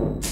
you